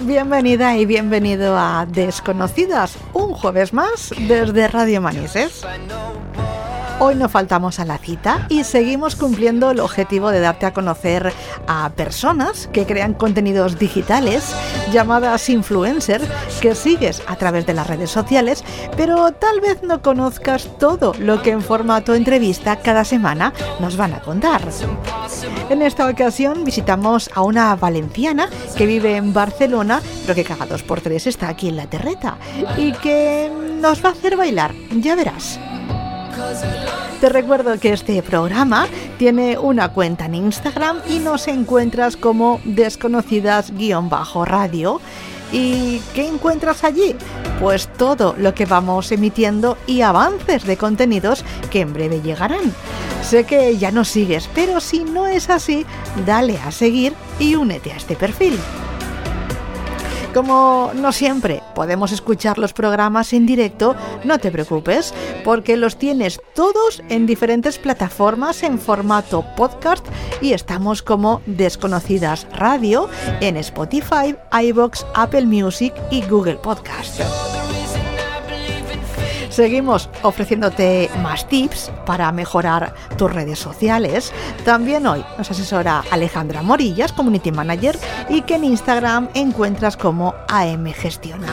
Bienvenida y bienvenido a Desconocidas, un jueves más desde Radio Manises. Hoy no faltamos a la cita y seguimos cumpliendo el objetivo de darte a conocer a personas que crean contenidos digitales llamadas influencers que sigues a través de las redes sociales, pero tal vez no conozcas todo lo que en formato entrevista cada semana nos van a contar. En esta ocasión visitamos a una valenciana que vive en Barcelona, pero que cada dos por tres está aquí en la terreta y que nos va a hacer bailar, ya verás. Te recuerdo que este programa tiene una cuenta en Instagram y nos encuentras como desconocidas-radio. ¿Y qué encuentras allí? Pues todo lo que vamos emitiendo y avances de contenidos que en breve llegarán. Sé que ya nos sigues, pero si no es así, dale a seguir y únete a este perfil. Como no siempre podemos escuchar los programas en directo, no te preocupes, porque los tienes todos en diferentes plataformas en formato podcast y estamos como Desconocidas Radio en Spotify, iBox, Apple Music y Google Podcast. Seguimos ofreciéndote más tips para mejorar tus redes sociales. También hoy nos asesora Alejandra Morillas, Community Manager, y que en Instagram encuentras como AM Gestiona.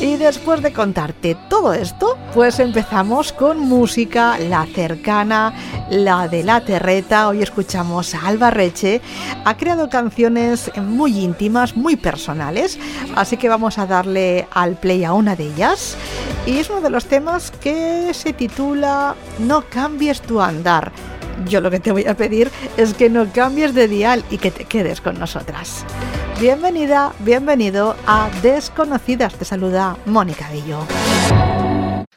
Y después de contarte todo esto, pues empezamos con música, la cercana, la de la terreta. Hoy escuchamos a Alba Reche. Ha creado canciones muy íntimas, muy personales. Así que vamos a darle al play a una de ellas. Y es uno de los temas que se titula No cambies tu andar. Yo lo que te voy a pedir es que no cambies de dial y que te quedes con nosotras. Bienvenida, bienvenido a Desconocidas. Te saluda Mónica Bello.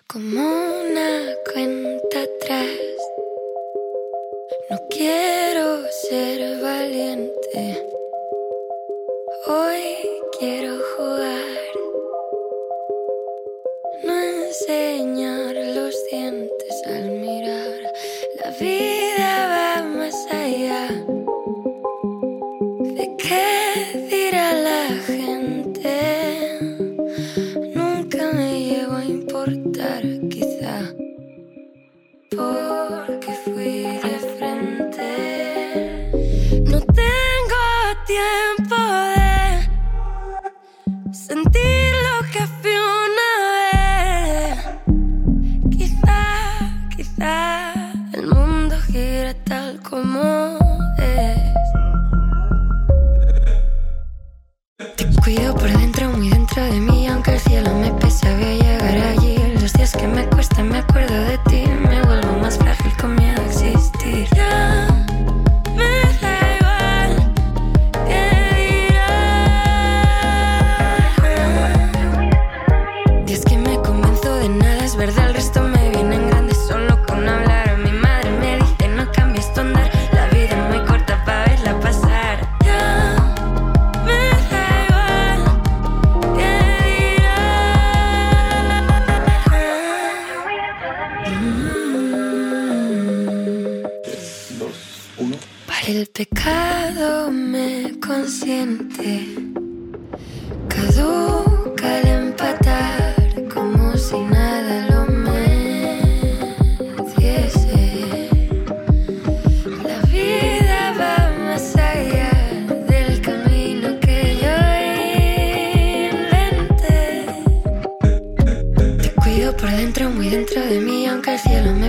Como una cuenta atrás, no quiero ser valiente. Hoy quiero jugar, no enseñar los dientes al mirar. La vida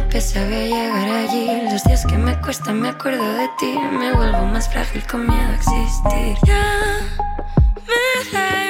me pese, voy a llegar allí. Los días que me cuestan, me acuerdo de ti, me vuelvo más frágil con miedo a existir. Ya me da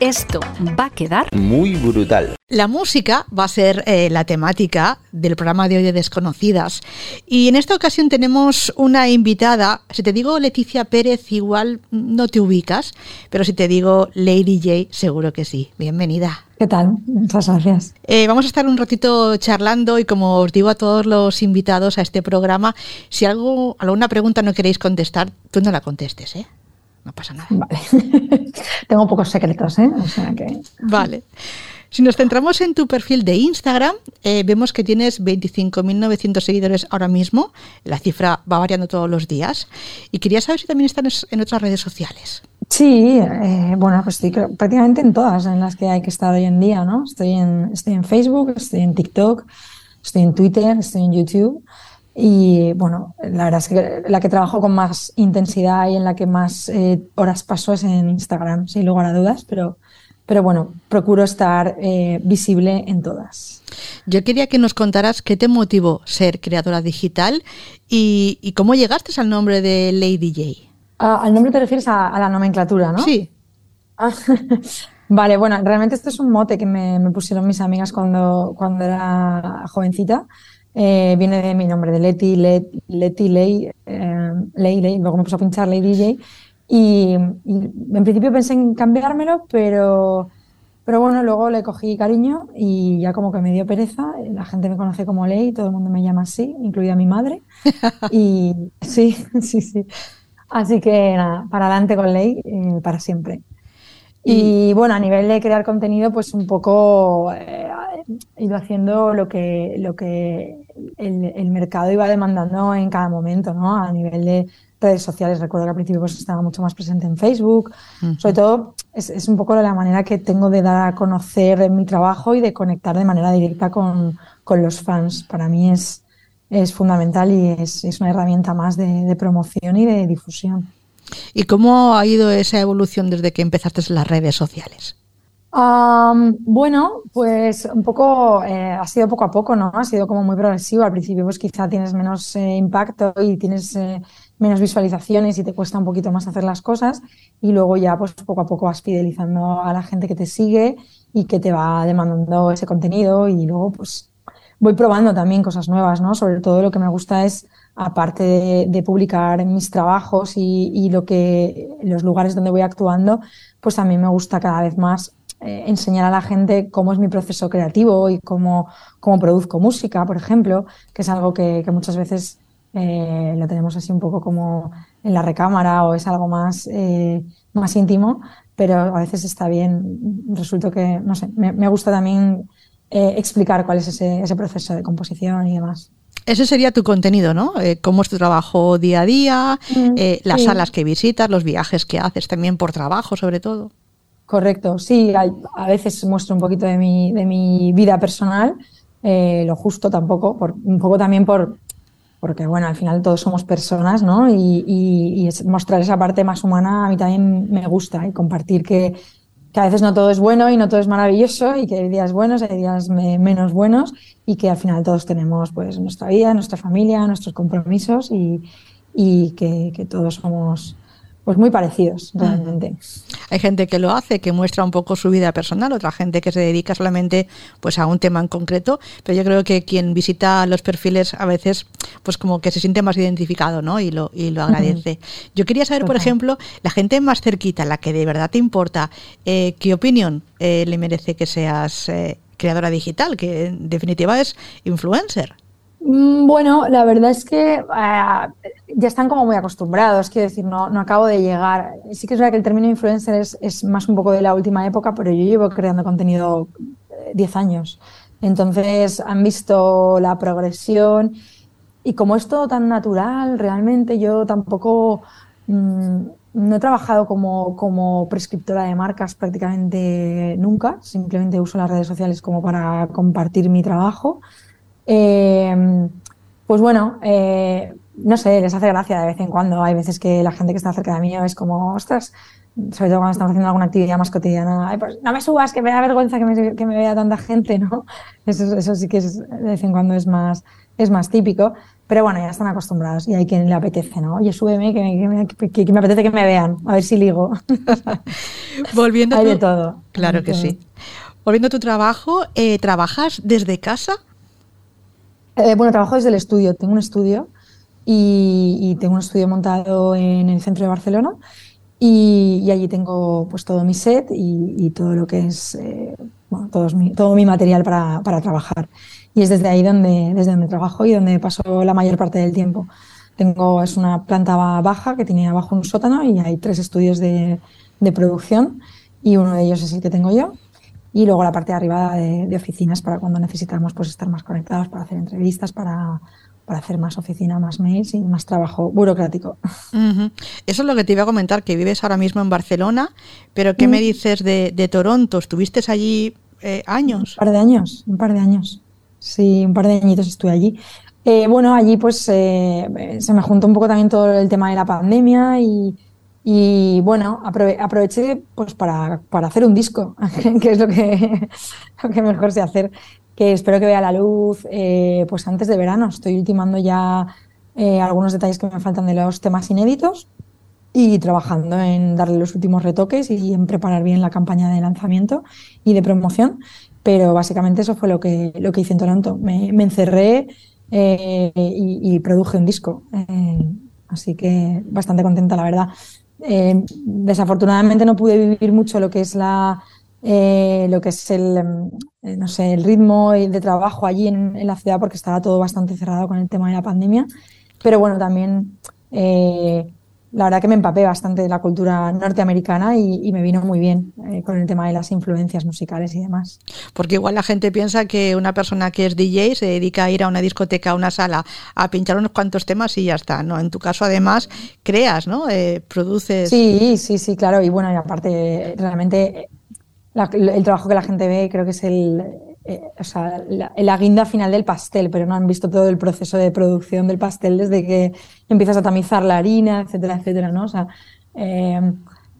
Esto va a quedar Muy brutal. La música va a ser eh, la temática del programa de hoy de Desconocidas. Y en esta ocasión tenemos una invitada. Si te digo Leticia Pérez, igual no te ubicas, pero si te digo Lady J, seguro que sí. Bienvenida. ¿Qué tal? Muchas gracias. Eh, vamos a estar un ratito charlando y como os digo a todos los invitados a este programa, si algo, alguna pregunta no queréis contestar, tú no la contestes, ¿eh? No pasa nada. Vale. Tengo pocos secretos, ¿eh? O sea que. Vale. Si nos centramos en tu perfil de Instagram, eh, vemos que tienes 25.900 seguidores ahora mismo. La cifra va variando todos los días. Y quería saber si también están es- en otras redes sociales. Sí, eh, bueno, pues estoy prácticamente en todas en las que hay que estar hoy en día, ¿no? Estoy en, estoy en Facebook, estoy en TikTok, estoy en Twitter, estoy en YouTube. Y bueno, la verdad es que la que trabajo con más intensidad y en la que más eh, horas paso es en Instagram, sin lugar a dudas, pero, pero bueno, procuro estar eh, visible en todas. Yo quería que nos contaras qué te motivó ser creadora digital y, y cómo llegaste al nombre de Lady J. Ah, al nombre te refieres a, a la nomenclatura, ¿no? Sí. Ah, Vale, bueno, realmente esto es un mote que me, me pusieron mis amigas cuando, cuando era jovencita. Eh, viene de mi nombre, de Leti, Let- Leti, Ley, eh, Ley, Ley, luego me puse a pinchar Ley DJ. Y, y en principio pensé en cambiármelo, pero, pero bueno, luego le cogí cariño y ya como que me dio pereza. La gente me conoce como Ley, todo el mundo me llama así, incluida mi madre. Y sí, sí, sí. Así que nada, para adelante con Ley, eh, para siempre. Y bueno, a nivel de crear contenido, pues un poco eh, he ido haciendo lo que, lo que el, el mercado iba demandando en cada momento, ¿no? A nivel de redes sociales, recuerdo que al principio pues estaba mucho más presente en Facebook. Sobre todo es, es un poco la manera que tengo de dar a conocer mi trabajo y de conectar de manera directa con, con los fans. Para mí es, es fundamental y es, es una herramienta más de, de promoción y de difusión. ¿Y cómo ha ido esa evolución desde que empezaste en las redes sociales? Am, bueno, pues un poco, eh, ha sido poco a poco, ¿no? Ha sido como muy progresivo. Al principio, pues quizá tienes menos eh, impacto y tienes eh, menos visualizaciones y te cuesta un poquito más hacer las cosas. Y luego ya, pues poco a poco vas fidelizando a la gente que te sigue y que te va demandando ese contenido. Y luego, pues voy probando también cosas nuevas, ¿no? Sobre todo lo que me gusta es, aparte de, publicar mis trabajos y, lo que, los lugares donde voy actuando, pues también me gusta cada vez más eh, enseñar a la gente cómo es mi proceso creativo y cómo, produzco música, por ejemplo, que es algo que, muchas veces eh, lo tenemos así un poco como en la recámara o es algo más, eh, más íntimo, pero a veces está bien. Resulta que, no sé, me, gusta también explicar cuál es ese proceso de composición y demás. Ese sería tu contenido, ¿no? Eh, cómo es tu trabajo día a día, Mm, eh, las sí. salas que visitas, los viajes que haces también por trabajo, sobre todo. Correcto, sí, hay- a veces muestro un poquito de mi, de mi vida personal, eh, lo justo tampoco, por, un poco también por, porque bueno, al final todos somos personas, ¿no? Y, y- mostrar esa parte más humana a mí también me gusta y compartir que, que a veces no todo es bueno y no todo es maravilloso y que hay días buenos, hay días me- menos buenos y que al final todos tenemos pues nuestra vida, nuestra familia, nuestros compromisos y, y que todos somos pues muy parecidos realmente. Hay gente que lo hace, que muestra un poco su vida personal, otra gente que se dedica solamente pues a un tema en concreto, pero yo creo que quien visita los perfiles a veces pues como que se siente más identificado, ¿no? Y lo, y lo agradece. Yo quería saber, por ejemplo, la gente más cerquita, la que de verdad te importa, eh, ¿qué opinión eh, le merece que seas eh, creadora digital, que en definitiva es influencer? Mm, bueno, la verdad es que ya están como muy acostumbrados, quiero decir, no, no acabo de llegar. Sí que es verdad que el término influencer es, más un poco de la última época, pero yo llevo creando contenido 10 años. Entonces han visto la progresión y como es todo tan natural, realmente yo tampoco mm, no he trabajado como, como, prescriptora de marcas prácticamente nunca, simplemente uso las redes sociales como para compartir mi trabajo. Eh, pues bueno, eh, no sé, les hace gracia de vez en cuando. Hay veces que la gente que está cerca de mí es como, ostras, sobre todo cuando estamos haciendo alguna actividad más cotidiana, pues no me subas, que me da vergüenza que me, que me vea tanta gente, ¿no? Eso, eso sí que es, de vez en cuando es más, es más típico. Pero bueno, ya están acostumbrados y hay quien le apetece, ¿no? Oye, súbeme, que, me apetece que me vean, a ver si ligo. Volviendo hay de todo. Claro que sí. Volviendo a tu trabajo, eh, ¿trabajas desde casa? Eh, bueno, trabajo desde el estudio. Tengo un estudio y, tengo un estudio montado en el centro de Barcelona y, allí tengo pues todo mi set y, todo lo que es eh, todo, mi, material para, trabajar y es desde ahí donde, desde donde trabajo y donde paso la mayor parte del tiempo. Tengo, es una planta baja que tiene abajo un sótano y hay tres estudios de producción y uno de ellos es el que tengo yo. Y luego la parte de arriba de, oficinas para cuando necesitamos pues, estar más conectados, para hacer entrevistas, para, para hacer más oficina, más mails y más trabajo burocrático. Eso es lo que te iba a comentar, que vives ahora mismo en Barcelona, pero ¿qué me mm. dices de, de Toronto? ¿Estuviste allí eh, años? Un par de años, un par de años. Sí, un par de añitos estuve allí. Eh, bueno, allí pues eh, se me juntó un poco también todo el tema de la pandemia y, y bueno, aproveché pues para, para, hacer un disco, que es lo que, lo que mejor sé hacer, que espero que vea la luz eh, pues antes de verano. Estoy ultimando ya algunos detalles que me faltan de los temas inéditos y trabajando en darle los últimos retoques y en preparar bien la campaña de lanzamiento y de promoción. Pero básicamente eso fue lo que, lo que hice en Toronto. Me, encerré eh, y, produje un disco. Eh, así que bastante contenta, la verdad. Eh, desafortunadamente no pude vivir mucho lo que es la lo que es el no sé el ritmo de trabajo allí en, la ciudad porque estaba todo bastante cerrado con el tema de la pandemia. Pero bueno también la verdad que me empapé bastante de la cultura norteamericana y, me vino muy bien eh, con el tema de las influencias musicales y demás. Porque igual la gente piensa que una persona que es DJ se dedica a ir a una discoteca, a una sala, a pinchar unos cuantos temas y ya está, ¿no? En tu caso además creas, ¿no? Eh, produces... Sí, sí, sí, claro. Y bueno, y aparte realmente el trabajo que la gente ve creo que es el, eh, o sea, la, guinda final del pastel, pero no han visto todo el proceso de producción del pastel desde que empiezas a tamizar la harina, etcétera, etcétera, ¿no? O sea, eh,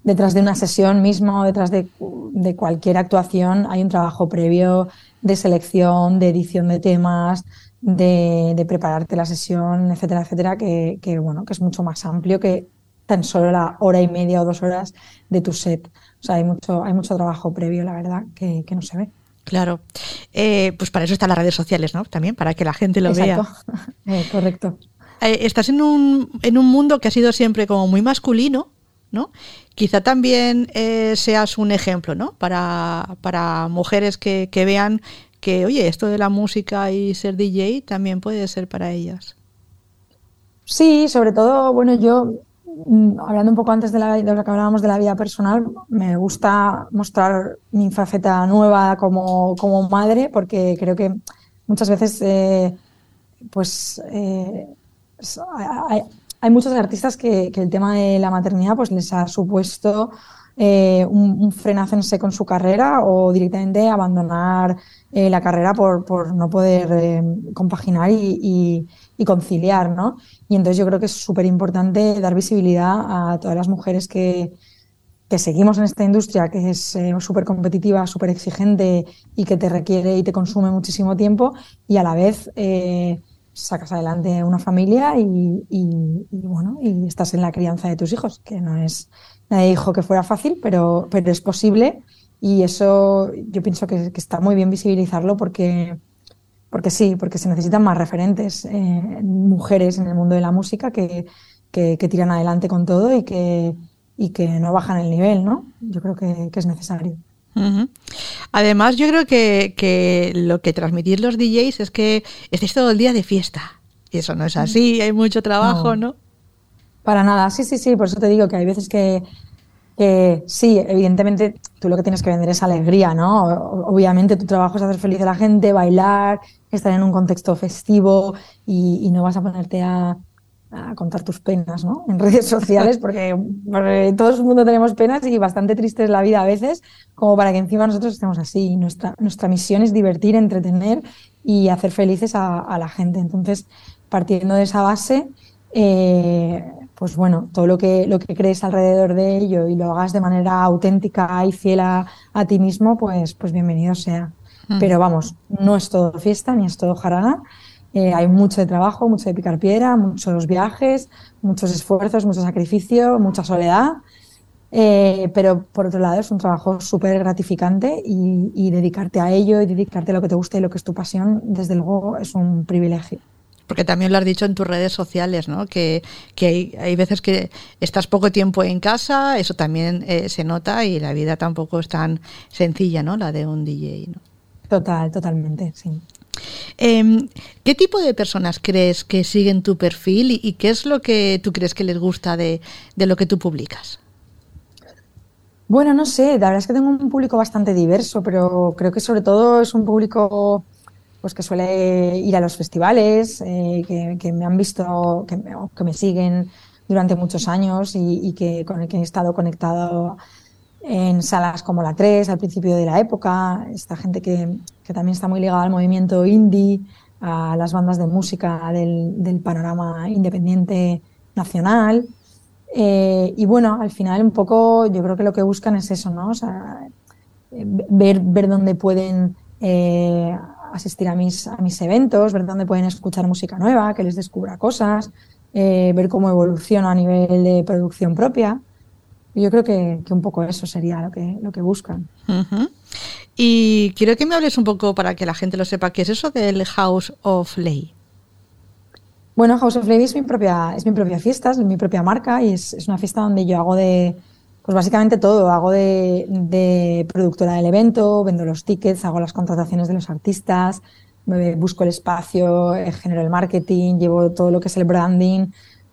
detrás de una sesión mismo, detrás de, cualquier actuación, hay un trabajo previo de selección, de edición de temas, de, prepararte la sesión, etcétera, etcétera, que, bueno, que es mucho más amplio que tan solo la hora y media o dos horas de tu set. O sea, hay mucho, hay mucho trabajo previo, la verdad, que no se ve. Claro. Eh, pues para eso están las redes sociales, ¿no? También, para que la gente lo vea. Eh, correcto. Eh, estás en un, en un mundo que ha sido siempre como muy masculino, ¿no? Quizá también seas un ejemplo, ¿no? Para, para mujeres que, que vean que, oye, esto de la música y ser DJ también puede ser para ellas. Sí, sobre todo, bueno, yo hablando un poco antes de, la, lo que hablábamos de la vida personal, me gusta mostrar mi faceta nueva como, como madre, porque creo que muchas veces eh, pues, eh, hay, muchos artistas que, el tema de la maternidad pues, les ha supuesto eh, un, un, frenazo en su carrera o directamente abandonar la carrera por, por no poder compaginar y conciliar, ¿no? Y entonces yo creo que es súper importante dar visibilidad a todas las mujeres que, que seguimos en esta industria que es eh, súper competitiva, súper exigente y que te requiere y te consume muchísimo tiempo y a la vez eh, sacas adelante una familia y, y, bueno, y estás en la crianza de tus hijos, que no es, nadie dijo que fuera fácil, pero, pero es posible y eso yo pienso que, que está muy bien visibilizarlo porque, porque sí, porque se necesitan más referentes, eh, mujeres en el mundo de la música que, que, que, tiran adelante con todo y que, y que no bajan el nivel, ¿no? Yo creo que, que es necesario. Además, yo creo que, que, lo que transmitir los DJs es que estéis todo el día de fiesta. Y eso no es así, hay mucho trabajo, ¿no? Para nada, sí, sí, sí, por eso te digo que hay veces que, que sí, evidentemente tú lo que tienes que vender es alegría, ¿no? Obviamente tu trabajo es hacer feliz a la gente, bailar, estar en un contexto festivo y, y no vas a ponerte a, a contar tus penas ¿no? en redes sociales, porque, porque, todo el mundo tenemos penas y bastante triste es la vida a veces, como para que encima nosotros estemos así. Nuestra, nuestra misión es divertir, entretener y hacer felices a, a la gente. Entonces, partiendo de esa base, eh, pues bueno, todo lo que, lo que crees alrededor de ello y lo hagas de manera auténtica y fiel a, a ti mismo, pues, pues bienvenido sea. Mm. Pero vamos, no es todo fiesta ni es todo jarana. Eh, hay mucho de trabajo, mucho de picar piedra, muchos viajes, muchos esfuerzos, mucho sacrificio, mucha soledad. Eh, pero por otro lado es un trabajo súper gratificante y, y, dedicarte a ello y dedicarte a lo que te gusta y lo que es tu pasión, desde luego es un privilegio. Porque también lo has dicho en tus redes sociales, ¿no? Que, que hay, hay, veces que estás poco tiempo en casa, eso también eh, se nota y la vida tampoco es tan sencilla, ¿no? La de un DJ, ¿no? Total, totalmente, sí. Eh, ¿Qué tipo de personas crees que siguen tu perfil y, y, qué es lo que tú crees que les gusta de, de, lo que tú publicas? Bueno, no sé, la verdad es que tengo un público bastante diverso, pero creo que sobre todo es un público pues que suele ir a los festivales, eh, que, que, me han visto, que me, que me, siguen durante muchos años y, y, que con el que he estado conectado en salas como la 3 al principio de la época, esta gente que, que también está muy ligada al movimiento indie, a las bandas de música del, del panorama independiente nacional. Eh, y bueno, al final un poco yo creo que lo que buscan es eso, ¿no? O sea, ver, ver dónde pueden eh, asistir a mis, a mis eventos, ver dónde pueden escuchar música nueva, que les descubra cosas, eh, ver cómo evoluciona a nivel de producción propia. Yo creo que, que, un poco eso sería lo que, lo que buscan. Uh -huh. Y quiero que me hables un poco para que la gente lo sepa, ¿qué es eso del House of Lay? Bueno, House of Lay es mi propia, es mi propia fiesta, es mi propia marca y es, es una fiesta donde yo hago de, pues básicamente todo. Hago de, productora del evento, vendo los tickets, hago las contrataciones de los artistas, busco el espacio, eh, genero el marketing, llevo todo lo que es el branding,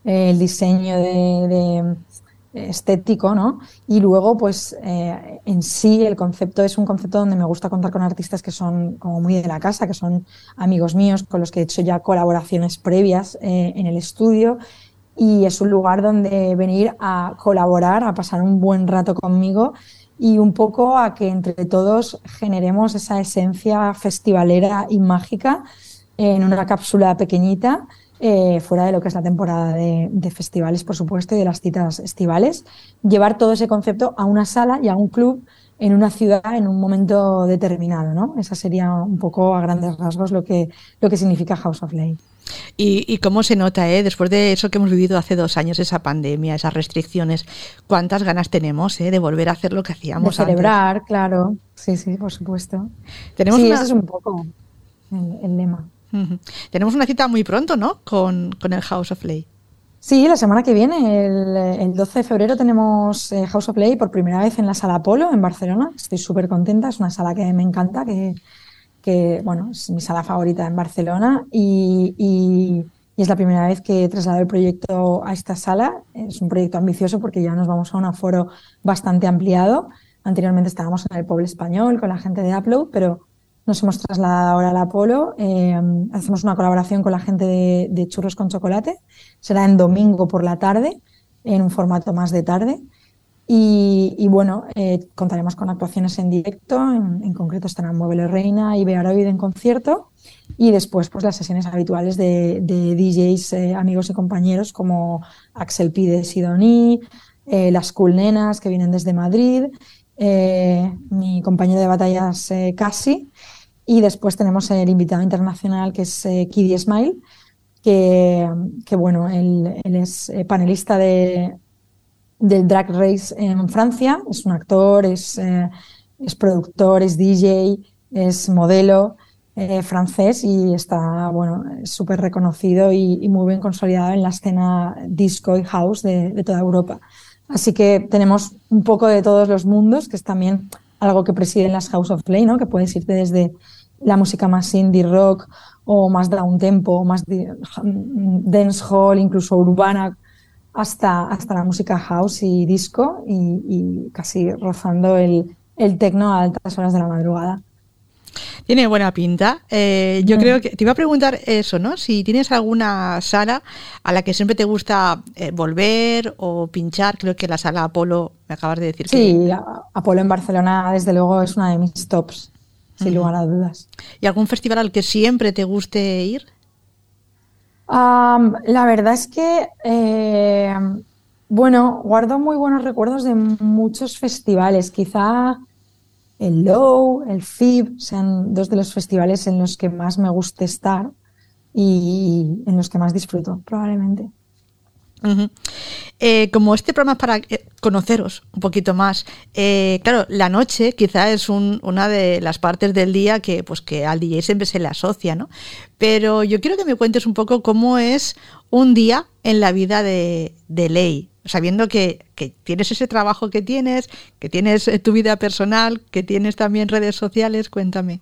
eh, el diseño de estético, ¿no? Y luego, pues, eh, en sí el concepto es un concepto donde me gusta contar con artistas que son como muy de la casa, que son amigos míos, con los que he hecho ya colaboraciones previas eh, en el estudio. Y es un lugar donde venir a colaborar, a pasar un buen rato conmigo y un poco a que entre todos generemos esa esencia festivalera y mágica en una cápsula pequeñita eh, fuera de lo que es la temporada de, de, festivales, por supuesto, y de las citas estivales, llevar todo ese concepto a una sala y a un club en una ciudad en un momento determinado, ¿no? Esa sería un poco a grandes rasgos lo que, lo que significa House of Lay. Y, y, cómo se nota, eh? después de eso que hemos vivido hace dos años, esa pandemia, esas restricciones, cuántas ganas tenemos eh, de volver a hacer lo que hacíamos de celebrar, antes. claro. Sí, sí, por supuesto. Tenemos sí, una... ese es un poco el, el lema. Uh -huh. Tenemos una cita muy pronto, ¿no? Con, con, el House of Lay. Sí, la semana que viene, el, el 12 de febrero, tenemos eh, House of Lay por primera vez en la Sala Apolo, en Barcelona. Estoy súper contenta, es una sala que me encanta, que, que, bueno, es mi sala favorita en Barcelona y, y, y es la primera vez que he trasladado el proyecto a esta sala. Es un proyecto ambicioso porque ya nos vamos a un aforo bastante ampliado. Anteriormente estábamos en el pueblo español con la gente de Upload, pero nos hemos trasladado ahora al Apolo. Eh, hacemos una colaboración con la gente de, Churros con Chocolate. Será en domingo por la tarde, en un formato más de tarde. Y, bueno, eh, contaremos con actuaciones en directo. En, en concreto estarán Mueble Reina y Bearoid en concierto. Y después, pues las sesiones habituales de, DJs, eh, amigos y compañeros como Axel P. de Sidoní, las Cool Nenas que vienen desde Madrid, mi compañero de batallas Casi y después tenemos el invitado internacional que es eh, Kiddy Smile, que, que bueno, él, es eh, panelista de, del Drag Race en Francia, es un actor, es, eh, es productor, es DJ, es modelo eh, francés y está, bueno, súper reconocido y, y, muy bien consolidado en la escena disco y house de, de, toda Europa. Así que tenemos un poco de todos los mundos, que es también algo que presiden las House of Play, ¿no? Que puedes irte desde la música más indie rock o más down tempo, más dance hall, incluso urbana, hasta, hasta la música house y disco y, y casi rozando el, el techno a altas horas de la madrugada. Tiene buena pinta. Eh, yo mm. creo que te iba a preguntar eso, ¿no? Si tienes alguna sala a la que siempre te gusta eh, volver o pinchar, creo que la sala Apolo, me acabas de decir. Sí, que... Apolo en Barcelona, desde luego, es una de mis tops, sin lugar a dudas. ¿Y algún festival al que siempre te guste ir? Um, la verdad es que, eh, bueno, guardo muy buenos recuerdos de muchos festivales. Quizá el Low, el FIB, sean dos de los festivales en los que más me gusta estar y en los que más disfruto, probablemente. Eh, como este programa es para eh, conoceros un poquito más, eh, claro, la noche quizá es un, una de las partes del día que, pues, que al DJ siempre se le asocia, ¿no? Pero yo quiero que me cuentes un poco cómo es un día en la vida de, de Ley, sabiendo que, que, tienes ese trabajo que tienes, que tienes tu vida personal, que tienes también redes sociales, cuéntame.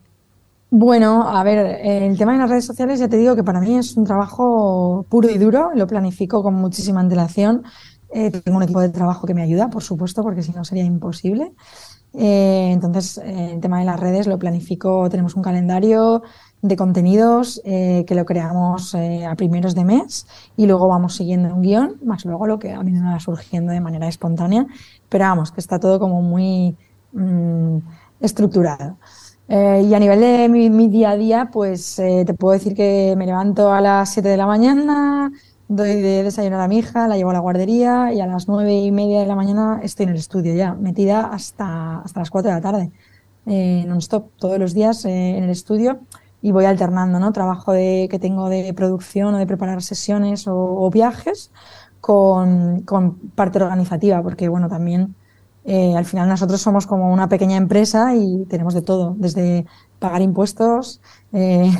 Bueno, a ver, el tema de las redes sociales ya te digo que para mí es un trabajo puro y duro, lo planifico con muchísima antelación. Eh, tengo un equipo de trabajo que me ayuda, por supuesto, porque si no sería imposible. Eh, entonces, eh, el tema de las redes lo planifico, tenemos un calendario de contenidos eh, que lo creamos a primeros de mes y luego vamos siguiendo un guion, más luego lo que a mí me va surgiendo de manera espontánea, pero vamos, que está todo como muy mmm, estructurado. Eh, y a nivel de mi, mi, día a día, pues eh, te puedo decir que me levanto a las 7 de la mañana, doy de desayunar a mi hija, la llevo a la guardería y a las 9 y media de la mañana estoy en el estudio ya, metida hasta, hasta las 4 de la tarde, eh, non-stop, todos los días en el estudio y voy alternando, ¿no? Trabajo de, que tengo de producción o de preparar sesiones o, viajes con, con parte organizativa, porque bueno, también eh, al final nosotros somos como una pequeña empresa y tenemos de todo, desde pagar impuestos, eh,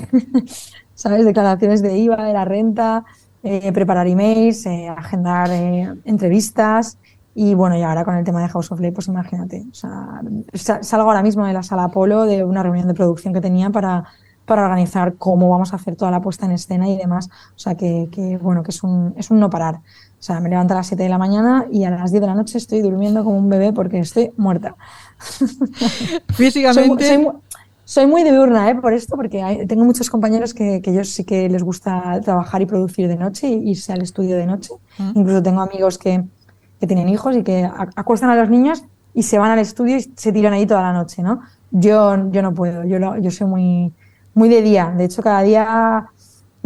¿sabes? Declaraciones de IVA, de la renta, eh, preparar emails, agendar entrevistas y bueno, y ahora con el tema de House of Play, pues imagínate, o sea, salgo ahora mismo de la sala Apolo de una reunión de producción que tenía para, para organizar cómo vamos a hacer toda la puesta en escena y demás, o sea, que, que bueno, que es un, es un no parar. O sea, me levanto a las 7 de la mañana y a las 10 de la noche estoy durmiendo como un bebé porque estoy muerta. Físicamente. Soy, soy, soy, muy diurna, ¿eh? Por esto, porque hay, tengo muchos compañeros que, que ellos sí que les gusta trabajar y producir de noche y irse al estudio de noche. ¿Mm? Incluso tengo amigos que, que tienen hijos y que acuestan a los niños y se van al estudio y se tiran ahí toda la noche, ¿no? Yo, yo no puedo, yo, lo, yo soy muy, muy de día. De hecho, cada día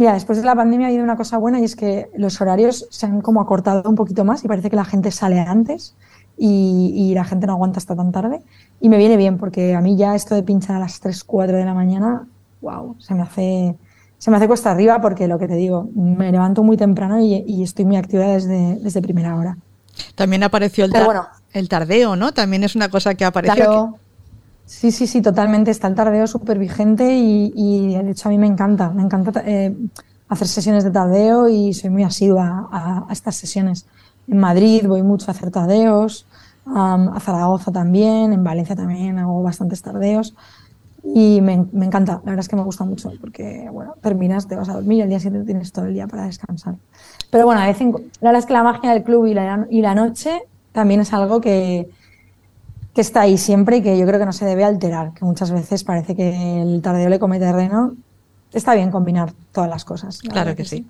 Mira, después de la pandemia ha habido una cosa buena y es que los horarios se han como acortado un poquito más y parece que la gente sale antes y, y, la gente no aguanta hasta tan tarde. Y me viene bien porque a mí ya esto de pinchar a las 3, 4 de la mañana, wow, se me hace, se me hace cuesta arriba porque lo que te digo, me levanto muy temprano y, y estoy muy activa desde, desde primera hora. También apareció el, tar bueno, el tardeo, ¿no? También es una cosa que apareció. Claro. Sí, sí, sí, totalmente. Está el tardeo súper vigente y, y, de hecho a mí me encanta. Me encanta eh, hacer sesiones de tardeo y soy muy asidua a, a, estas sesiones. En Madrid voy mucho a hacer tardeos, um, a Zaragoza también, en Valencia también hago bastantes tardeos y me, me, encanta. La verdad es que me gusta mucho porque, bueno, terminas, te vas a dormir y al día siguiente tienes todo el día para descansar. Pero bueno, a veces, la verdad es que la magia del club y la noche también es algo que que está ahí siempre y que yo creo que no se debe alterar, que muchas veces parece que el tardeo le come terreno. Está bien combinar todas las cosas. Claro que, que sí. sí.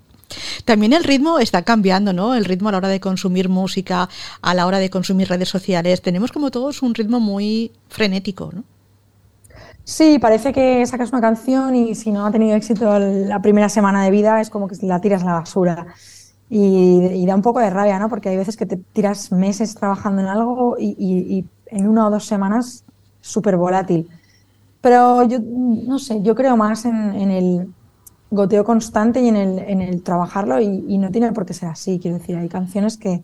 También el ritmo está cambiando, ¿no? El ritmo a la hora de consumir música, a la hora de consumir redes sociales. Tenemos como todos un ritmo muy frenético, ¿no? Sí, parece que sacas una canción y si no ha tenido éxito la primera semana de vida es como que la tiras a la basura. Y, y, da un poco de rabia, ¿no? Porque hay veces que te tiras meses trabajando en algo y, y, y en una o dos semanas súper volátil. Pero yo, no sé, yo creo más en, en, el, goteo constante y en el, en el trabajarlo y, y no tiene por qué ser así. Quiero decir, hay canciones que,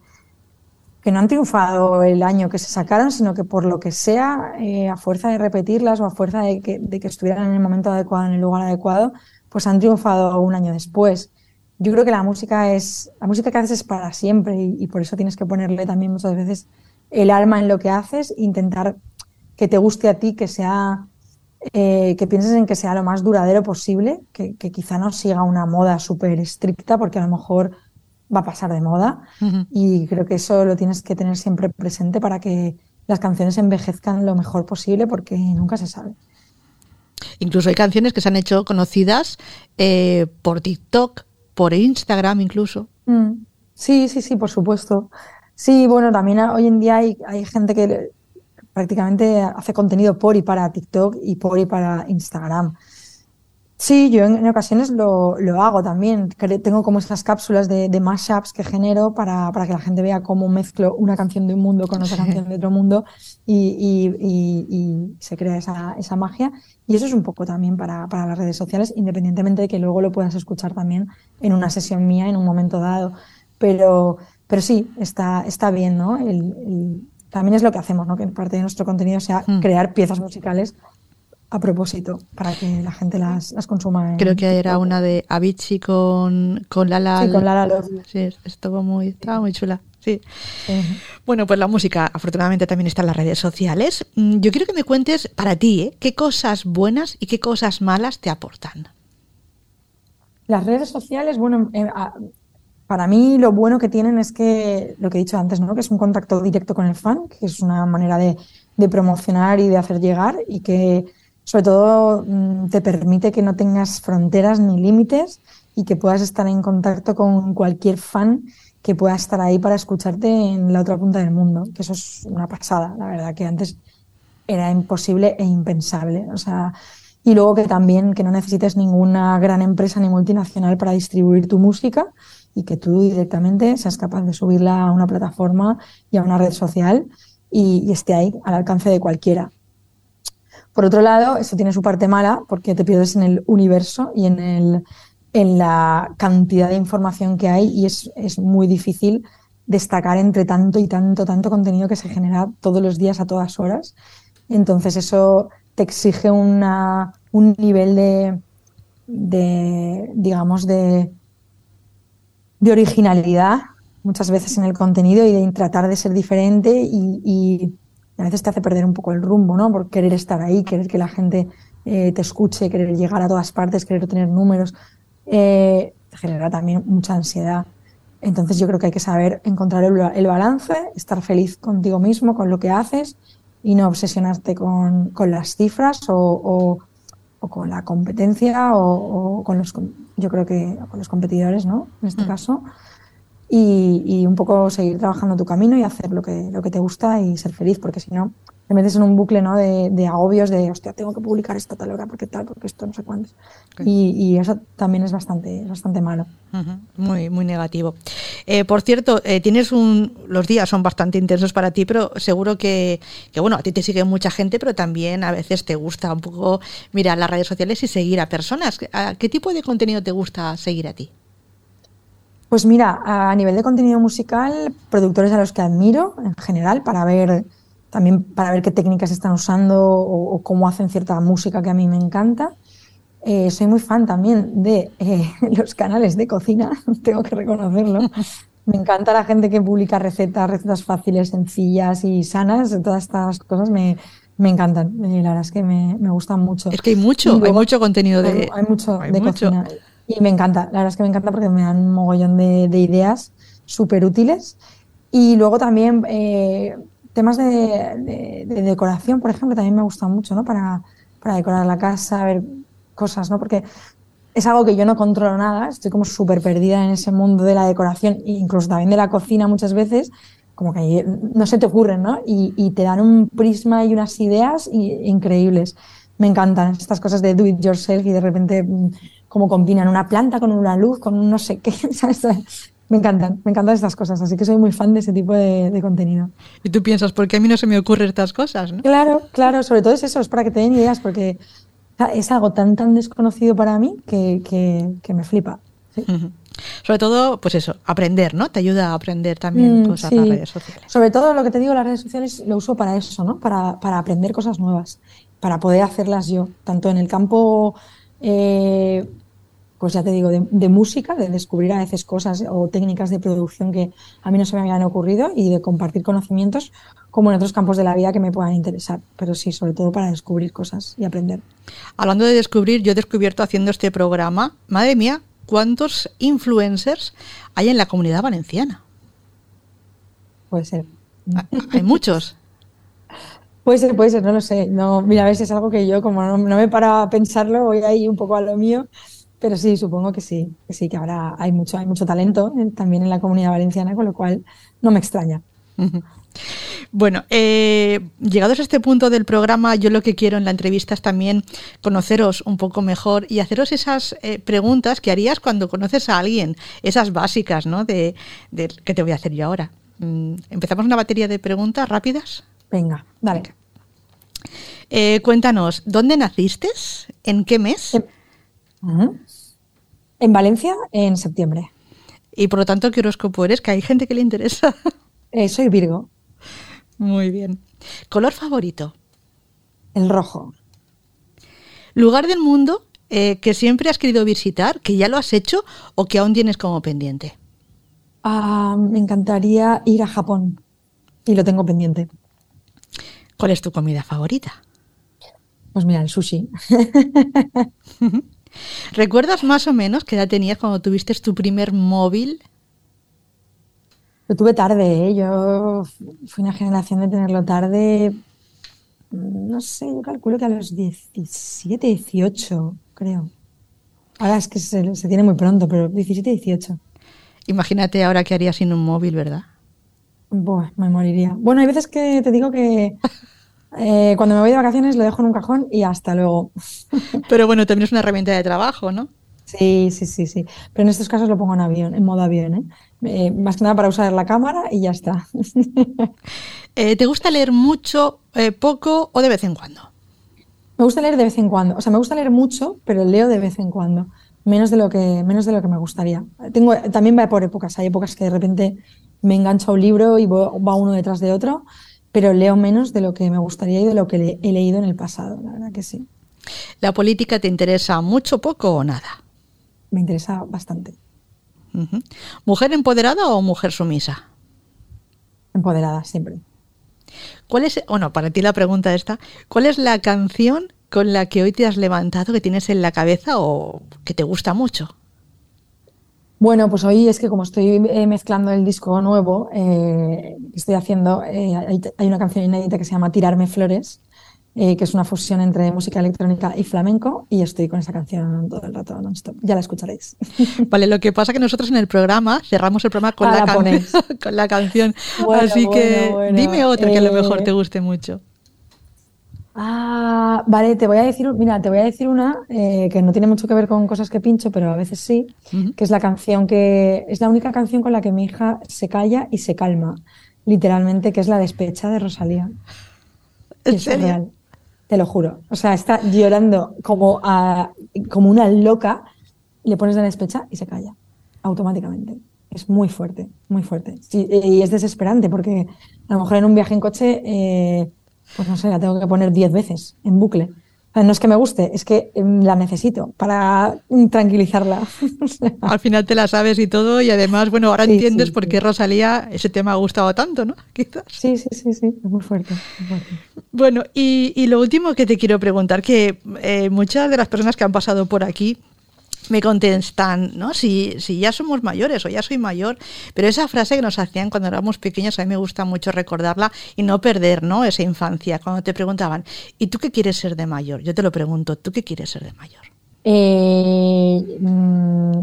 que no han triunfado el año que se sacaron, sino que por lo que sea, eh, a fuerza de repetirlas o a fuerza de que, de que, estuvieran en el momento adecuado, en el lugar adecuado, pues han triunfado un año después. Yo creo que la música es, la música que haces es para siempre y, y por eso tienes que ponerle también muchas veces el alma en lo que haces, intentar que te guste a ti, que sea, eh, que pienses en que sea lo más duradero posible, que, que quizá no siga una moda súper estricta, porque a lo mejor va a pasar de moda uh -huh. y creo que eso lo tienes que tener siempre presente para que las canciones envejezcan lo mejor posible porque nunca se sabe. Incluso hay canciones que se han hecho conocidas eh, por TikTok, por Instagram incluso. Mm. Sí, sí, sí, por supuesto. Sí, bueno, también hoy en día hay, hay gente que prácticamente hace contenido por y para TikTok y por y para Instagram. Sí, yo en, ocasiones lo, lo, hago también. Tengo como esas cápsulas de, de mashups que genero para, para, que la gente vea cómo mezclo una canción de un mundo con otra canción de otro mundo y, y, y, y, se crea esa, esa magia. Y eso es un poco también para, para las redes sociales, independientemente de que luego lo puedas escuchar también en una sesión mía en un momento dado. Pero, pero sí, está, está bien, ¿no? El, el, también es lo que hacemos, ¿no? Que parte de nuestro contenido sea mm. crear piezas musicales a propósito para que la gente las, las consuma. En Creo que era una de Avicii con, con Lala. Sí, con Lala Love. Sí, estuvo muy, estaba muy chula. Sí. sí. Bueno, pues la música afortunadamente también está en las redes sociales. Mm, yo quiero que me cuentes para ti ¿eh? qué cosas buenas y qué cosas malas te aportan. Las redes sociales, bueno, eh, para mí lo bueno que tienen es que, lo que he dicho antes, ¿no? que es un contacto directo con el fan, que es una manera de, promocionar y de hacer llegar y que sobre todo mm, te permite que no tengas fronteras ni límites y que puedas estar en contacto con cualquier fan que pueda estar ahí para escucharte en la otra punta del mundo, que eso es una pasada, la verdad, que antes era imposible e impensable. O sea, y luego que también que no necesites ninguna gran empresa ni multinacional para distribuir tu música y que tú directamente seas capaz de subirla a una plataforma y a una red social y, esté ahí al alcance de cualquiera. Por otro lado, esto tiene su parte mala porque te pierdes en el universo y en, el, en la cantidad de información que hay y es, es, muy difícil destacar entre tanto y tanto, tanto contenido que se genera todos los días a todas horas. Entonces eso te exige una, un nivel de, de digamos, de, de, originalidad muchas veces en el contenido y de tratar de ser diferente y, a veces te hace perder un poco el rumbo, ¿no? Por querer estar ahí, querer que la gente eh, te escuche, querer llegar a todas partes, querer tener números, eh, genera también mucha ansiedad. Entonces yo creo que hay que saber encontrar el, balance, estar feliz contigo mismo, con lo que haces y no obsesionarte con, con las cifras o, o, con la competencia o, con los, yo creo que con los competidores, ¿no? En este mm. caso y, y, un poco seguir trabajando tu camino y hacer lo que, lo que te gusta y ser feliz, porque si no, te metes en un bucle ¿no? de, de agobios de, hostia, tengo que publicar esta tal hora, porque tal, porque esto no sé cuánto. Okay. Y, y, eso también es bastante, bastante malo. Uh -huh. Muy, muy negativo. Eh, por cierto, eh, tienes un, los días son bastante intensos para ti, pero seguro que, que, bueno, a ti te sigue mucha gente, pero también a veces te gusta un poco mirar las redes sociales y seguir a personas. ¿A qué tipo de contenido te gusta seguir a ti? Pues mira, a nivel de contenido musical, productores a los que admiro en general para ver también para ver qué técnicas están usando o, o cómo hacen cierta música que a mí me encanta. Eh, soy muy fan también de eh, los canales de cocina, tengo que reconocerlo. Me encanta la gente que publica recetas, recetas fáciles, sencillas y sanas. Todas estas cosas me, me encantan. Eh, la verdad es que me, me, gustan mucho. Es que hay mucho, luego, hay mucho contenido de, hay, hay mucho hay de mucho. cocina. Y me encanta, la verdad es que me encanta porque me dan un mogollón de, de ideas súper útiles. Y luego también eh, temas de, de, de, decoración, por ejemplo, también me gustan mucho, ¿no? Para, decorar la casa, ver cosas, ¿no? Porque es algo que yo no controlo nada, estoy como súper perdida en ese mundo de la decoración, incluso también de la cocina muchas veces, como que no se te ocurren, ¿no? Y, te dan un prisma y unas ideas increíbles. Me encantan estas cosas de do it yourself y de repente cómo combinan una planta con una luz, con un no sé qué, ¿sabes? Me encantan, me encantan estas cosas, así que soy muy fan de ese tipo de, de, contenido. Y tú piensas, ¿por qué a mí no se me ocurren estas cosas? ¿no? Claro, claro, sobre todo es eso, es para que te den ideas, porque es algo tan, tan desconocido para mí que, que, me flipa. Sobre todo, pues eso, aprender, ¿no? Te ayuda a aprender también mm, cosas las redes sociales. Sobre todo lo que te digo, las redes sociales lo uso para eso, ¿no? Para, para aprender cosas nuevas, para poder hacerlas yo, tanto en el campo eh, pues ya te digo, de, música, de descubrir a veces cosas o técnicas de producción que a mí no se me habían ocurrido y de compartir conocimientos como en otros campos de la vida que me puedan interesar, pero sí, sobre todo para descubrir cosas y aprender. Hablando de descubrir, yo he descubierto haciendo este programa, madre mía, cuántos influencers hay en la comunidad valenciana. Puede ser. Ah, hay muchos. Puede ser, puede ser, no lo sé. No, mira, a veces es algo que yo, como no, no me para a pensarlo, voy ahí un poco a lo mío pero sí, supongo que sí, que sí, que ahora hay mucho, hay mucho talento también en la comunidad valenciana, con lo cual no me extraña. Bueno, eh, llegados a este punto del programa, yo lo que quiero en la entrevista es también conoceros un poco mejor y haceros esas eh, preguntas que harías cuando conoces a alguien, esas básicas, ¿no? De, que te voy a hacer yo ahora. Mm, ¿Empezamos una batería de preguntas rápidas? Venga, dale. Eh, cuéntanos, ¿dónde naciste? ¿En qué mes? En Valencia, en septiembre. Y por lo tanto, ¿qué horóscopo eres? Que hay gente que le interesa. Eh, soy Virgo. Muy bien. ¿Color favorito? El rojo. ¿Lugar del mundo eh, que siempre has querido visitar, que ya lo has hecho o que aún tienes como pendiente? Ah, me encantaría ir a Japón y lo tengo pendiente. ¿Cuál es tu comida favorita? Pues mira, el sushi. ¿Recuerdas más o menos qué edad tenías cuando tuviste tu primer móvil? Lo tuve tarde, ¿eh? yo fui una generación de tenerlo tarde, no sé, yo calculo que a los 17, 18, creo. Ahora es que se, tiene muy pronto, pero 17, 18. Imagínate ahora qué harías sin un móvil, ¿verdad? Buah, me moriría. Bueno, hay veces que te digo que eh, cuando me voy de vacaciones lo dejo en un cajón y hasta luego. Pero bueno, también es una herramienta de trabajo, ¿no? Sí, sí, sí, sí. Pero en estos casos lo pongo en avión, en modo avión, ¿eh? eh más que nada para usar la cámara y ya está. Eh, ¿Te gusta leer mucho, poco o de vez en cuando? Me gusta leer de vez en cuando. O sea, me gusta leer mucho, pero leo de vez en cuando. Menos de lo que, menos de lo que me gustaría. Tengo, también va por épocas. Hay épocas que de repente me engancha un libro y va uno detrás de otro pero leo menos de lo que me gustaría y de lo que he leído en el pasado, la verdad que sí. ¿La política te interesa mucho, poco o nada? Me interesa bastante. ¿Mujer empoderada o mujer sumisa? Empoderada, siempre. ¿Cuál es, bueno, para ti la pregunta esta, ¿cuál es la canción con la que hoy te has levantado, que tienes en la cabeza o que te gusta mucho? Bueno, pues hoy es que como estoy eh, mezclando el disco nuevo eh, que estoy haciendo, eh, hay, una canción inédita que se llama Tirarme Flores, que es una fusión entre música electrónica y flamenco, y estoy con esa canción todo el rato non-stop. Ya la escucharéis. Vale, lo que pasa que nosotros en el programa cerramos el programa con, ah, la, con la, canción. Así que dime otra que a lo mejor te guste mucho. Ah, vale, te voy a decir, mira, te voy a decir una eh, que no tiene mucho que ver con cosas que pincho, pero a veces sí, que es la canción que es la única canción con la que mi hija se calla y se calma, literalmente, que es la despecha de Rosalía. es real, te lo juro. O sea, está llorando como, como una loca, le pones la despecha y se calla automáticamente. Es muy fuerte, muy fuerte. y es desesperante porque a lo mejor en un viaje en coche eh, pues no sé, la tengo que poner diez veces en bucle. no es que me guste, es que em, la necesito para tranquilizarla. Al final te la sabes y todo, y además, bueno, ahora entiendes por qué Rosalía ese tema ha gustado tanto, ¿no? Quizás. Sí, sí, sí, sí, es muy fuerte. Bueno, y, lo último que te quiero preguntar, que eh, muchas de las personas que han pasado por aquí me contestan, ¿no? Si, si ya somos mayores o ya soy mayor, pero esa frase que nos hacían cuando éramos pequeños, a mí me gusta mucho recordarla y no perder, ¿no? Esa infancia, cuando te preguntaban, ¿y tú qué quieres ser de mayor? Yo te lo pregunto, ¿tú qué quieres ser de mayor? Eh, mm,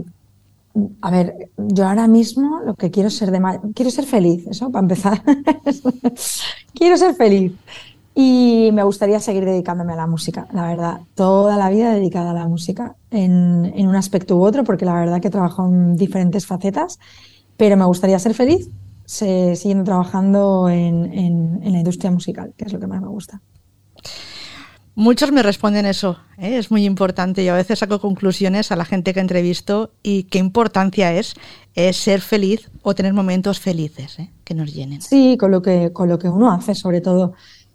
a ver, yo ahora mismo lo que quiero ser de mayor, quiero ser feliz, eso para empezar. quiero ser feliz. Y me gustaría seguir dedicándome a la música, la verdad, toda la vida dedicada a la música, en, un aspecto u otro, porque la verdad que trabajo en diferentes facetas, pero me gustaría ser feliz siguiendo trabajando en, la industria musical, que es lo que más me gusta. Muchos me responden eso, ¿eh? es muy importante. Yo a veces saco conclusiones a la gente que entrevisto y qué importancia es, ser feliz o tener momentos felices ¿eh? que nos llenen. Sí, con lo, que, con lo que uno hace, sobre todo.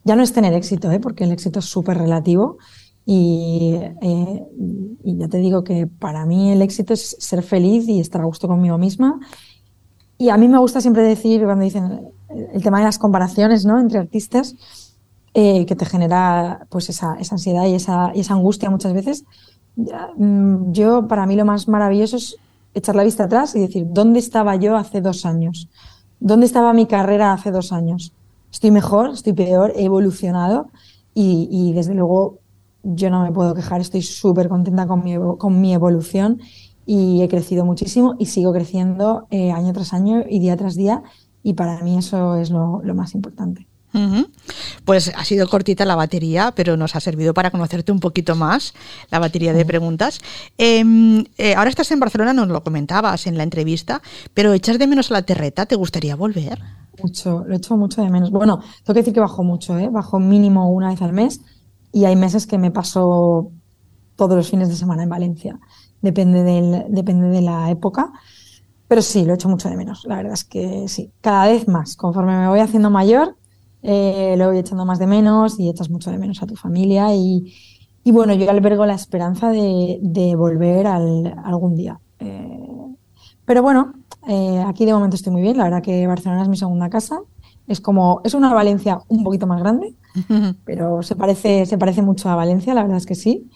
Ya no es tener éxito, ¿eh? porque el éxito es súper relativo. Y, y, ya te digo que para mí el éxito es ser feliz y estar a gusto conmigo misma. Y a mí me gusta siempre decir, cuando dicen el tema de las comparaciones ¿no? entre artistas, eh, que te genera pues esa, esa ansiedad y esa, y esa, angustia muchas veces. Mm, yo, para mí, lo más maravilloso es echar la vista atrás y decir, ¿dónde estaba yo hace dos años? ¿Dónde estaba mi carrera hace dos años? ¿Estoy mejor? ¿Estoy peor? ¿He evolucionado? Y, desde luego yo no me puedo quejar, estoy súper contenta con mi, con mi evolución y he crecido muchísimo y sigo creciendo eh, año tras año y día tras día y para mí eso es lo más importante. Pues ha sido cortita la batería, pero nos ha servido para conocerte un poquito más, la batería de preguntas. Em, eh, ahora estás en Barcelona, nos lo comentabas en la entrevista, pero ¿echas de menos a la terreta? ¿Te gustaría volver? Mucho, lo echo mucho de menos. Bueno, tengo que decir que bajo mucho, ¿eh? bajo mínimo una vez al mes y hay meses que me paso todos los fines de semana en Valencia. Depende, del, depende de la época. Pero sí, lo echo mucho de menos. La verdad es que sí, cada vez más. Conforme me voy haciendo mayor, eh, lo voy echando más de menos y echas mucho de menos a tu familia. Y, y bueno, yo albergo la esperanza de, de volver al, algún día. Eh, pero bueno, eh, aquí de momento estoy muy bien. La verdad que Barcelona es mi segunda casa. Es como, es una Valencia un poquito más grande, pero se parece, se parece mucho a Valencia, la verdad es que sí.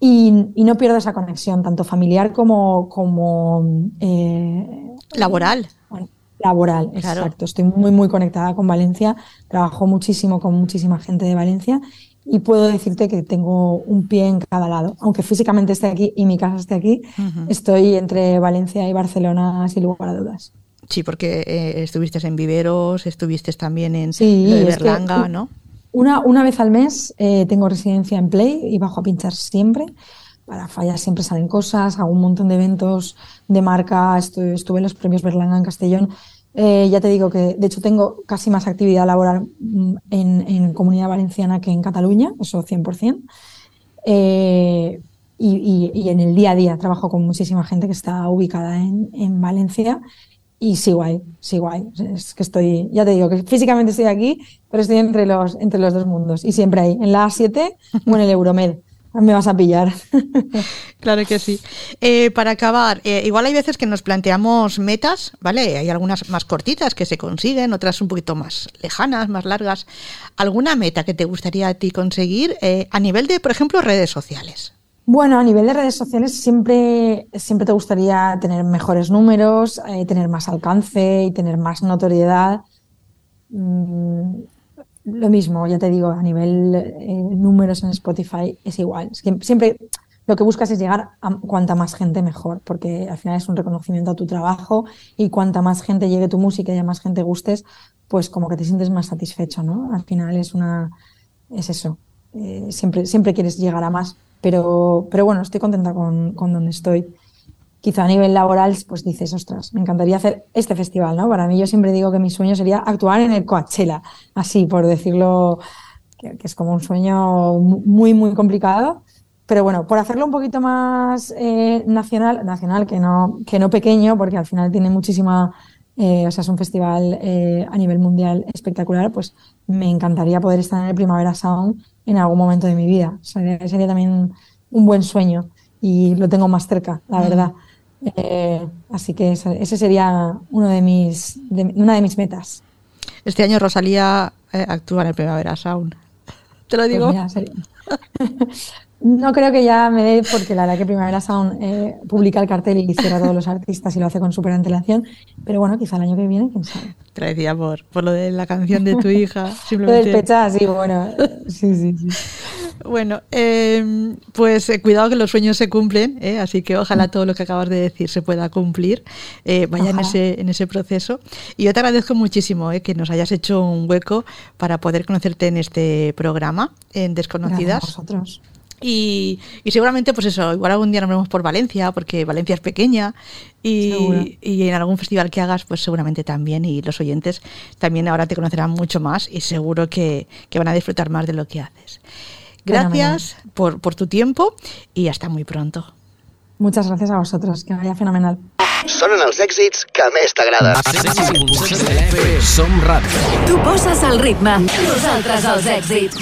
Y, y no pierdo esa conexión, tanto familiar como, como eh, laboral. Laboral, exacto. Estoy muy, muy conectada con Valencia, trabajo muchísimo con muchísima gente de Valencia y puedo decirte que tengo un pie en cada lado. Aunque físicamente esté aquí y mi casa esté aquí, estoy entre Valencia y Barcelona sin lugar a dudas. Sí, porque eh, estuviste en Viveros, estuviste también en Berlanga, ¿no? Una, una vez al mes eh, tengo residencia en Play y bajo a pinchar siempre. Para fallas siempre salen cosas, hago un montón de eventos de marca, estuve, estuve en los premios Berlanga en Castellón. Eh, ya te digo que, de hecho, tengo casi más actividad laboral mm, en, Comunidad Valenciana que en Cataluña, eso 100%. Eh, y, y, en el día a día trabajo con muchísima gente que está ubicada en, en Valencia y sí guay, sí guay. Es que estoy, ya te digo que físicamente estoy aquí, pero estoy entre los, entre los dos mundos. Y siempre ahí, en la A7 o en el Euromed. Me vas a pillar. claro que sí. Eh, para acabar, eh, igual hay veces que nos planteamos metas, ¿vale? Hay algunas más cortitas que se consiguen, otras un poquito más lejanas, más largas. ¿Alguna meta que te gustaría a ti conseguir eh, a nivel de, por ejemplo, redes sociales? Bueno, a nivel de redes sociales siempre, siempre te gustaría tener mejores números, tener más alcance y tener más notoriedad. Mm, lo mismo, ya te digo, a nivel eh, números en Spotify es igual. Que siempre lo que buscas es llegar a cuanta más gente mejor, porque al final es un reconocimiento a tu trabajo y cuanta más gente llegue tu música y a más gente gustes, pues como que te sientes más satisfecho, ¿no? Al final es una, es eso. Eh, siempre, siempre quieres llegar a más pero, pero bueno, estoy contenta con, con donde estoy. Quizá a nivel laboral, pues dices, ostras, me encantaría hacer este festival, ¿no? Para mí yo siempre digo que mi sueño sería actuar en el Coachella, así por decirlo, que, es como un sueño muy, muy complicado. Pero bueno, por hacerlo un poquito más eh, nacional, nacional que no, que no pequeño, porque al final tiene muchísima, eh, o sea, es un festival eh, a nivel mundial espectacular, pues me encantaría poder estar en el Primavera Sound en algún momento de mi vida. Sería, sería también un buen sueño y lo tengo más cerca, la verdad. Eh, así que ese, sería uno de mis, una de mis metas. Este año Rosalía eh, actúa en el Primavera Sound. Te lo digo. Pues No creo que ya me dé, porque la verdad que Primavera Sound eh, publica el cartel y cierra a todos los artistas y lo hace con súper antelación. Pero bueno, quizá el año que viene, quién sabe. Te lo decía por, por lo de la canción de tu hija. Simplemente. Lo del pecha, sí, bueno. Sí, sí, sí. Bueno, em, pues eh, cuidado que los sueños se cumplen, ¿eh? así que ojalá todo lo que acabas de decir se pueda cumplir, eh, vaya en ese, en ese proceso. Y yo te agradezco muchísimo que nos hayas hecho un hueco para poder conocerte en este programa, en Desconocidas. Gracias a vosotros. Y, y, seguramente, pues eso, igual algún día nos vemos por Valencia, porque Valencia es pequeña, y, y, en algún festival que hagas, pues seguramente también, y los oyentes también ahora te conocerán mucho más y seguro que, que van a disfrutar más de lo que haces. Gracias por, por tu tiempo y hasta muy pronto. Muchas gracias a vosotros, que vaya fenomenal. Sonen els èxits que més t'agraden. Som ràdio. Tu poses el ritme, nosaltres els èxits.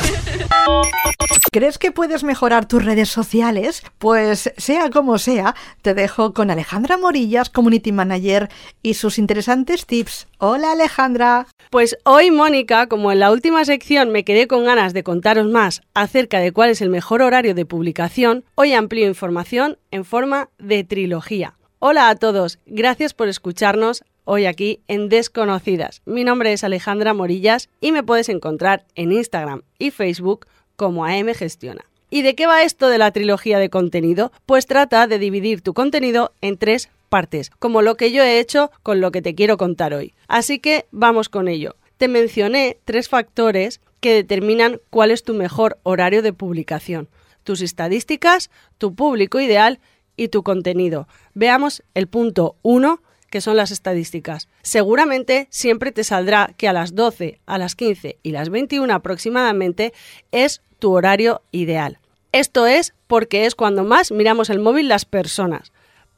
¿Crees que puedes mejorar tus redes sociales? Pues sea como sea, te dejo con Alejandra Morillas, Community Manager, y sus interesantes tips. Hola Alejandra. Pues hoy, Mónica, como en la última sección me quedé con ganas de contaros más acerca de cuál es el mejor horario de publicación, hoy amplío información en forma de trilogía. Hola a todos, gracias por escucharnos hoy aquí en Desconocidas. Mi nombre es Alejandra Morillas y me puedes encontrar en Instagram y Facebook como AM Gestiona. ¿Y de qué va esto de la trilogía de contenido? Pues trata de dividir tu contenido en tres partes, como lo que yo he hecho con lo que te quiero contar hoy. Así que vamos con ello. Te mencioné tres factores que determinan cuál es tu mejor horario de publicación. Tus estadísticas, tu público ideal y tu contenido. Veamos el punto 1 que son las estadísticas. Seguramente siempre te saldrá que a las 12, a las 15 y las 21 aproximadamente es tu horario ideal. Esto es porque es cuando más miramos el móvil las personas.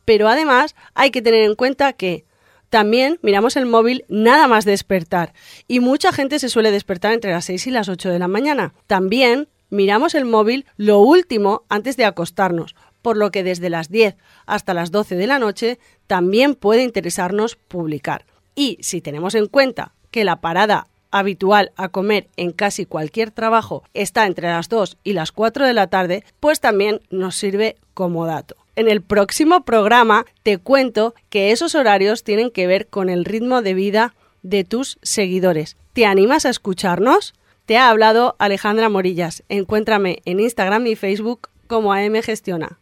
Pero además hay que tener en cuenta que también miramos el móvil nada más despertar y mucha gente se suele despertar entre las 6 y las 8 de la mañana. También miramos el móvil lo último antes de acostarnos, por lo que desde las 10 hasta las 12 de la noche también puede interesarnos publicar. Y si tenemos en cuenta que la parada habitual a comer en casi cualquier trabajo está entre las 2 y las 4 de la tarde, pues también nos sirve como dato. En el próximo programa te cuento que esos horarios tienen que ver con el ritmo de vida de tus seguidores. ¿Te animas a escucharnos? Te ha hablado Alejandra Morillas. Encuéntrame en Instagram y Facebook como AM Gestiona.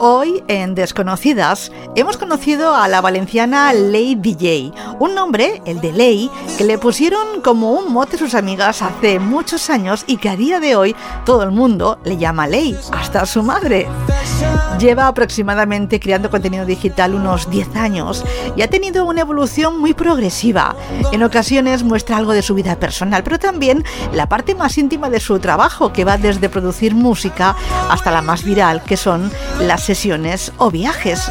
Hoy en Desconocidas hemos conocido a la valenciana Ley DJ, un nombre, el de Ley, que le pusieron como un mote sus amigas hace muchos años y que a día de hoy todo el mundo le llama Ley, hasta su madre. Lleva aproximadamente creando contenido digital unos 10 años y ha tenido una evolución muy progresiva. En ocasiones muestra algo de su vida personal, pero también la parte más íntima de su trabajo, que va desde producir música hasta la más viral, que son las sesiones o viajes.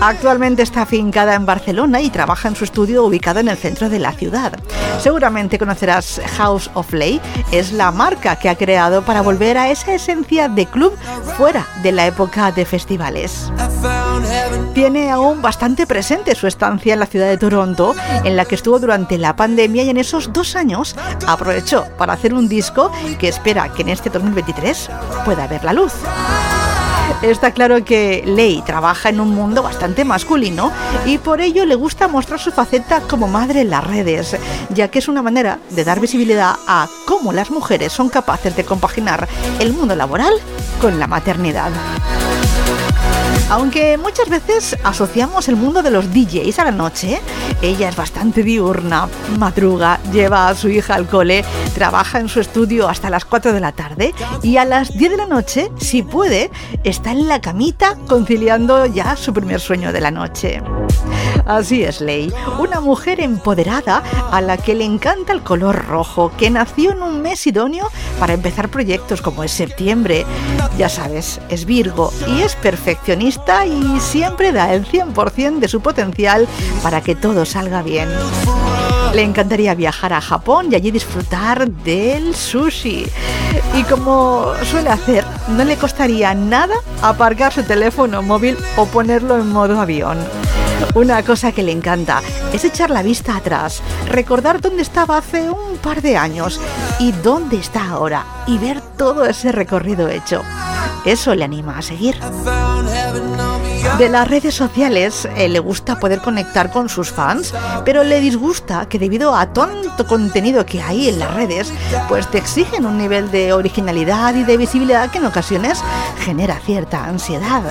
Actualmente está afincada en Barcelona y trabaja en su estudio ubicado en el centro de la ciudad. Seguramente conocerás House of Lay, es la marca que ha creado para volver a esa esencia de club fuera de la época de festivales. Tiene aún bastante presente su estancia en la ciudad de Toronto, en la que estuvo durante la pandemia y en esos dos años aprovechó para hacer un disco que espera que en este 2023 pueda ver la luz. Está claro que Lei trabaja en un mundo bastante masculino y por ello le gusta mostrar su faceta como madre en las redes, ya que es una manera de dar visibilidad a cómo las mujeres son capaces de compaginar el mundo laboral con la maternidad. Aunque muchas veces asociamos el mundo de los DJs a la noche, ella es bastante diurna, madruga, lleva a su hija al cole, trabaja en su estudio hasta las 4 de la tarde y a las 10 de la noche, si puede, está en la camita conciliando ya su primer sueño de la noche. Así es, Ley, una mujer empoderada a la que le encanta el color rojo, que nació en un mes idóneo para empezar proyectos como es septiembre. Ya sabes, es Virgo y es perfeccionista y siempre da el 100% de su potencial para que todo salga bien. Le encantaría viajar a Japón y allí disfrutar del sushi. Y como suele hacer, no le costaría nada aparcar su teléfono móvil o ponerlo en modo avión. Una cosa que le encanta es echar la vista atrás, recordar dónde estaba hace un par de años y dónde está ahora y ver todo ese recorrido hecho. Eso le anima a seguir. De las redes sociales eh, le gusta poder conectar con sus fans, pero le disgusta que debido a tanto contenido que hay en las redes, pues te exigen un nivel de originalidad y de visibilidad que en ocasiones genera cierta ansiedad.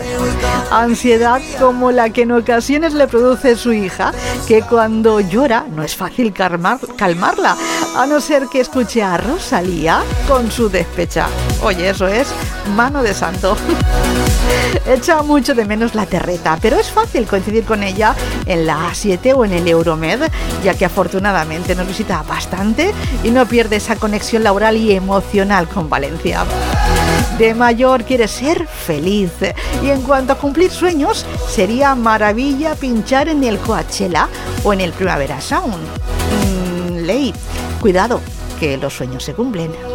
Ansiedad como la que en ocasiones le produce su hija, que cuando llora no es fácil calmarla, a no ser que escuche a Rosalía con su despecha. Oye, eso es mano de santo. Echa mucho de menos la terreta, pero es fácil coincidir con ella en la A7 o en el Euromed, ya que afortunadamente nos visita bastante y no pierde esa conexión laboral y emocional con Valencia. De mayor quiere ser feliz y en cuanto a cumplir sueños, sería maravilla pinchar en el Coachella o en el Primavera Sound. Mm, ley, cuidado, que los sueños se cumplen.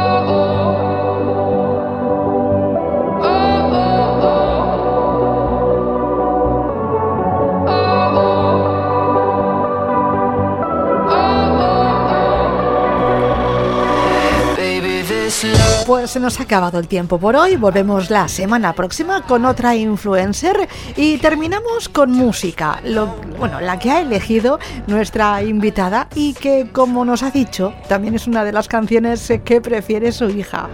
Pues se nos ha acabado el tiempo por hoy. Volvemos la semana próxima con otra influencer y terminamos con música. Lo, bueno, la que ha elegido nuestra invitada y que, como nos ha dicho, también es una de las canciones que prefiere su hija.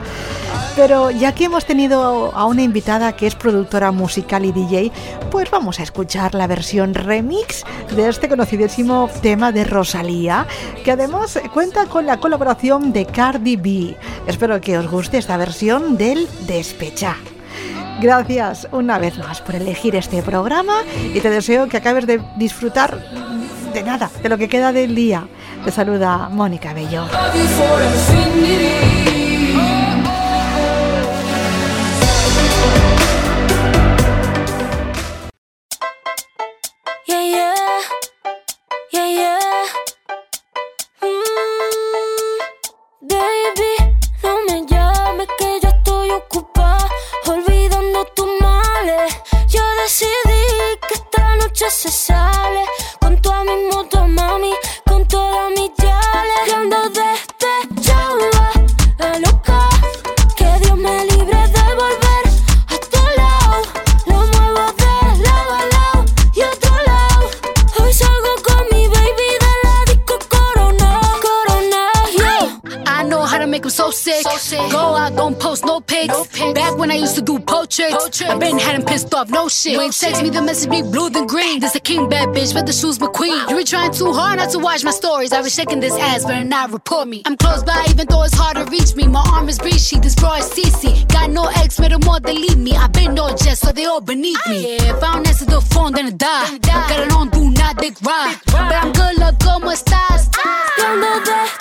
Pero ya que hemos tenido a una invitada que es productora musical y DJ, pues vamos a escuchar la versión remix de este conocidísimo tema de Rosalía, que además cuenta con la colaboración de Cardi B. Espero que os guste esta versión del Despecha. Gracias una vez más por elegir este programa y te deseo que acabes de disfrutar de nada, de lo que queda del día. Te saluda Mónica Bello. No text me the message be blue than green. This a king bad bitch, but the shoes McQueen. You be trying too hard not to watch my stories. I was shaking this ass, better not report me. I'm close by, even though it's hard to reach me. My arm is breezy, this bra is CC. Got no ex, made them all delete me. I been no jet, so they all beneath me. Yeah, if I don't answer the phone, then I die. Got it on, do not dick ride. But I'm good, look, como estás? Cuando despechaba